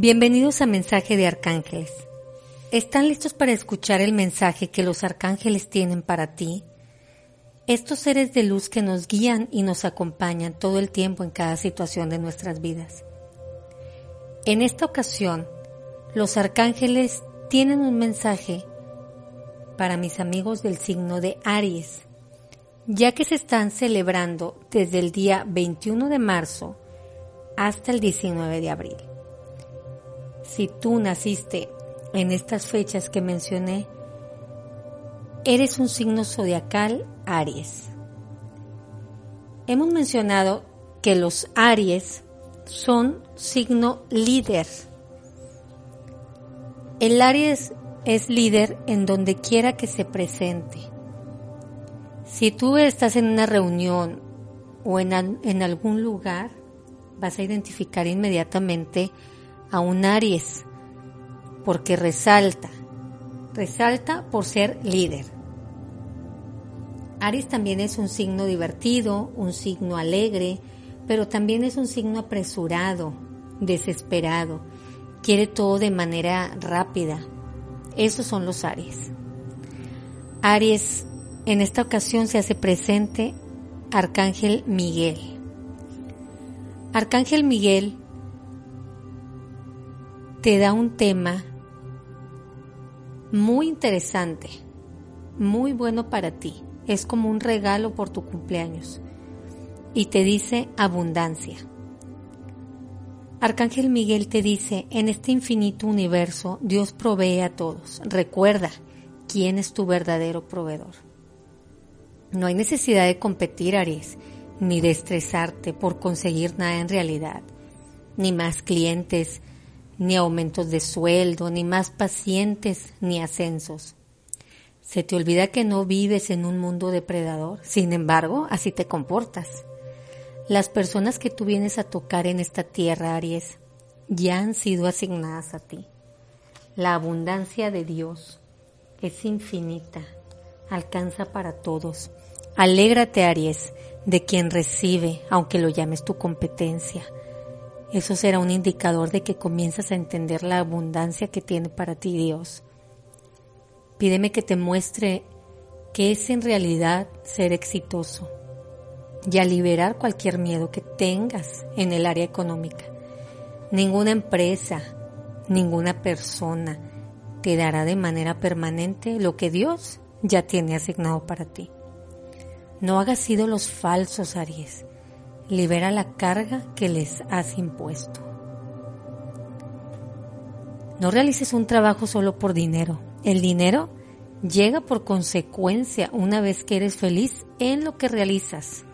Bienvenidos a Mensaje de Arcángeles. ¿Están listos para escuchar el mensaje que los arcángeles tienen para ti? Estos seres de luz que nos guían y nos acompañan todo el tiempo en cada situación de nuestras vidas. En esta ocasión, los arcángeles tienen un mensaje para mis amigos del signo de Aries, ya que se están celebrando desde el día 21 de marzo hasta el 19 de abril. Si tú naciste en estas fechas que mencioné, eres un signo zodiacal Aries. Hemos mencionado que los Aries son signo líder. El Aries es líder en donde quiera que se presente. Si tú estás en una reunión o en, en algún lugar, vas a identificar inmediatamente a un Aries porque resalta, resalta por ser líder. Aries también es un signo divertido, un signo alegre, pero también es un signo apresurado, desesperado, quiere todo de manera rápida. Esos son los Aries. Aries, en esta ocasión se hace presente Arcángel Miguel. Arcángel Miguel te da un tema muy interesante, muy bueno para ti. Es como un regalo por tu cumpleaños. Y te dice abundancia. Arcángel Miguel te dice, en este infinito universo Dios provee a todos. Recuerda quién es tu verdadero proveedor. No hay necesidad de competir, Aries, ni de estresarte por conseguir nada en realidad, ni más clientes, ni aumentos de sueldo, ni más pacientes, ni ascensos. Se te olvida que no vives en un mundo depredador, sin embargo, así te comportas. Las personas que tú vienes a tocar en esta tierra, Aries, ya han sido asignadas a ti. La abundancia de Dios es infinita, alcanza para todos. Alégrate, Aries, de quien recibe, aunque lo llames tu competencia eso será un indicador de que comienzas a entender la abundancia que tiene para ti Dios. Pídeme que te muestre qué es en realidad ser exitoso y a liberar cualquier miedo que tengas en el área económica. Ninguna empresa, ninguna persona te dará de manera permanente lo que Dios ya tiene asignado para ti. No hagas ídolos falsos, Aries libera la carga que les has impuesto. No realices un trabajo solo por dinero. El dinero llega por consecuencia una vez que eres feliz en lo que realizas,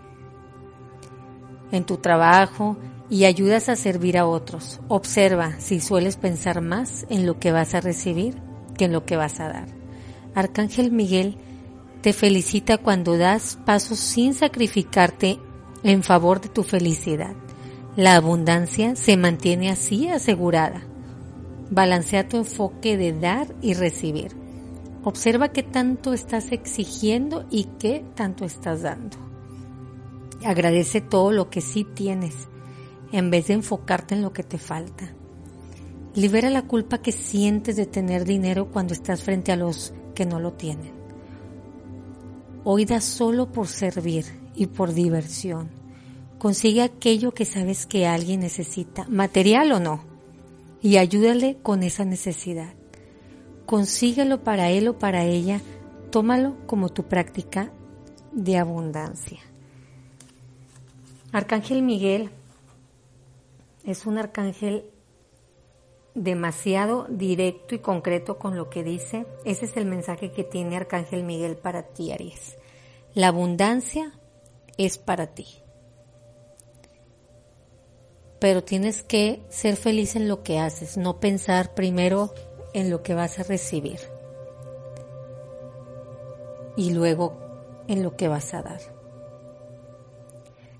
en tu trabajo y ayudas a servir a otros. Observa si sueles pensar más en lo que vas a recibir que en lo que vas a dar. Arcángel Miguel te felicita cuando das pasos sin sacrificarte en favor de tu felicidad. La abundancia se mantiene así asegurada. Balancea tu enfoque de dar y recibir. Observa qué tanto estás exigiendo y qué tanto estás dando. Agradece todo lo que sí tienes en vez de enfocarte en lo que te falta. Libera la culpa que sientes de tener dinero cuando estás frente a los que no lo tienen. Hoy solo por servir y por diversión. Consigue aquello que sabes que alguien necesita, material o no, y ayúdale con esa necesidad. Consíguelo para él o para ella, tómalo como tu práctica de abundancia. Arcángel Miguel es un arcángel demasiado directo y concreto con lo que dice. Ese es el mensaje que tiene Arcángel Miguel para ti, Aries. La abundancia es para ti. Pero tienes que ser feliz en lo que haces, no pensar primero en lo que vas a recibir y luego en lo que vas a dar.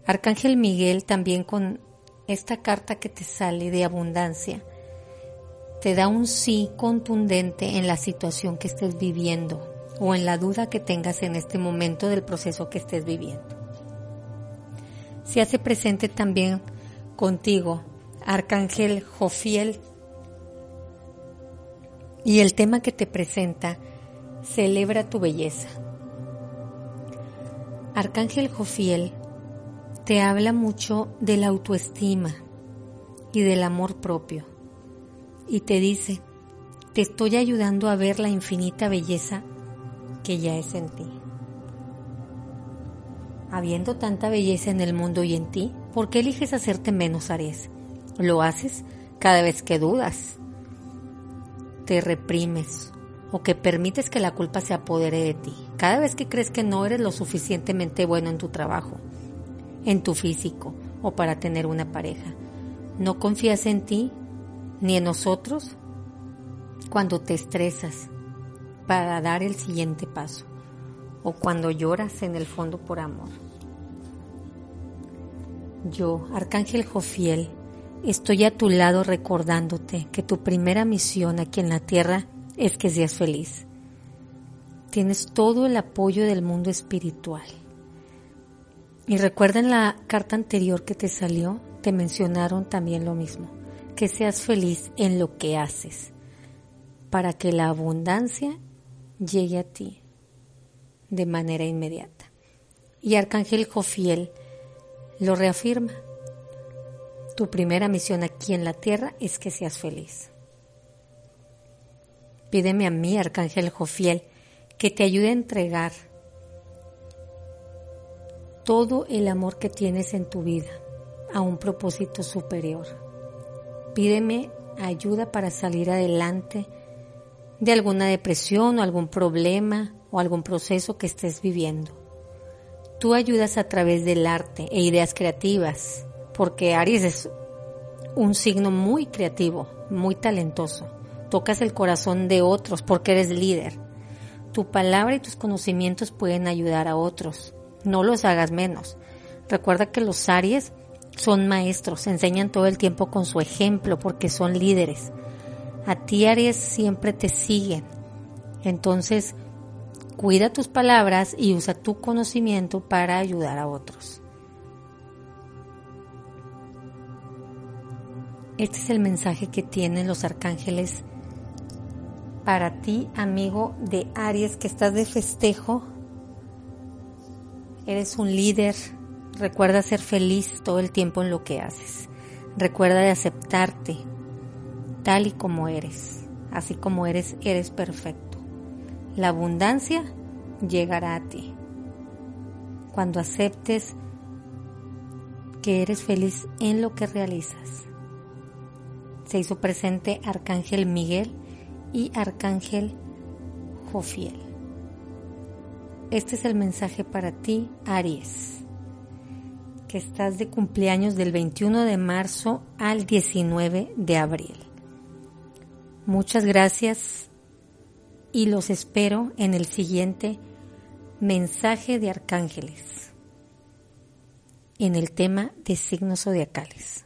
Arcángel Miguel también con esta carta que te sale de abundancia, te da un sí contundente en la situación que estés viviendo o en la duda que tengas en este momento del proceso que estés viviendo. Se hace presente también contigo Arcángel Jofiel y el tema que te presenta celebra tu belleza. Arcángel Jofiel te habla mucho de la autoestima y del amor propio y te dice, te estoy ayudando a ver la infinita belleza que ya es en ti. Habiendo tanta belleza en el mundo y en ti, ¿por qué eliges hacerte menos, Aries? Lo haces cada vez que dudas, te reprimes o que permites que la culpa se apodere de ti. Cada vez que crees que no eres lo suficientemente bueno en tu trabajo, en tu físico o para tener una pareja. No confías en ti ni en nosotros cuando te estresas para dar el siguiente paso o cuando lloras en el fondo por amor. Yo, Arcángel Jofiel, estoy a tu lado recordándote que tu primera misión aquí en la tierra es que seas feliz. Tienes todo el apoyo del mundo espiritual. Y recuerda en la carta anterior que te salió, te mencionaron también lo mismo, que seas feliz en lo que haces, para que la abundancia llegue a ti de manera inmediata. Y Arcángel Jofiel lo reafirma. Tu primera misión aquí en la tierra es que seas feliz. Pídeme a mí, Arcángel Jofiel, que te ayude a entregar todo el amor que tienes en tu vida a un propósito superior. Pídeme ayuda para salir adelante de alguna depresión o algún problema o algún proceso que estés viviendo. Tú ayudas a través del arte e ideas creativas, porque Aries es un signo muy creativo, muy talentoso tocas el corazón de otros porque eres líder. Tu palabra y tus conocimientos pueden ayudar a otros. No los hagas menos. Recuerda que los Aries son maestros, enseñan todo el tiempo con su ejemplo porque son líderes. A ti Aries siempre te siguen. Entonces, cuida tus palabras y usa tu conocimiento para ayudar a otros. Este es el mensaje que tienen los arcángeles para ti, amigo de Aries, que estás de festejo. Eres un líder. Recuerda ser feliz todo el tiempo en lo que haces. Recuerda de aceptarte tal y como eres. Así como eres, eres perfecto. La abundancia llegará a ti. Cuando aceptes que eres feliz en lo que realizas. Se hizo presente Arcángel Miguel y Arcángel Jofiel. Este es el mensaje para ti, Aries, que estás de cumpleaños del 21 de marzo al 19 de abril. Muchas gracias y los espero en el siguiente mensaje de arcángeles en el tema de signos zodiacales.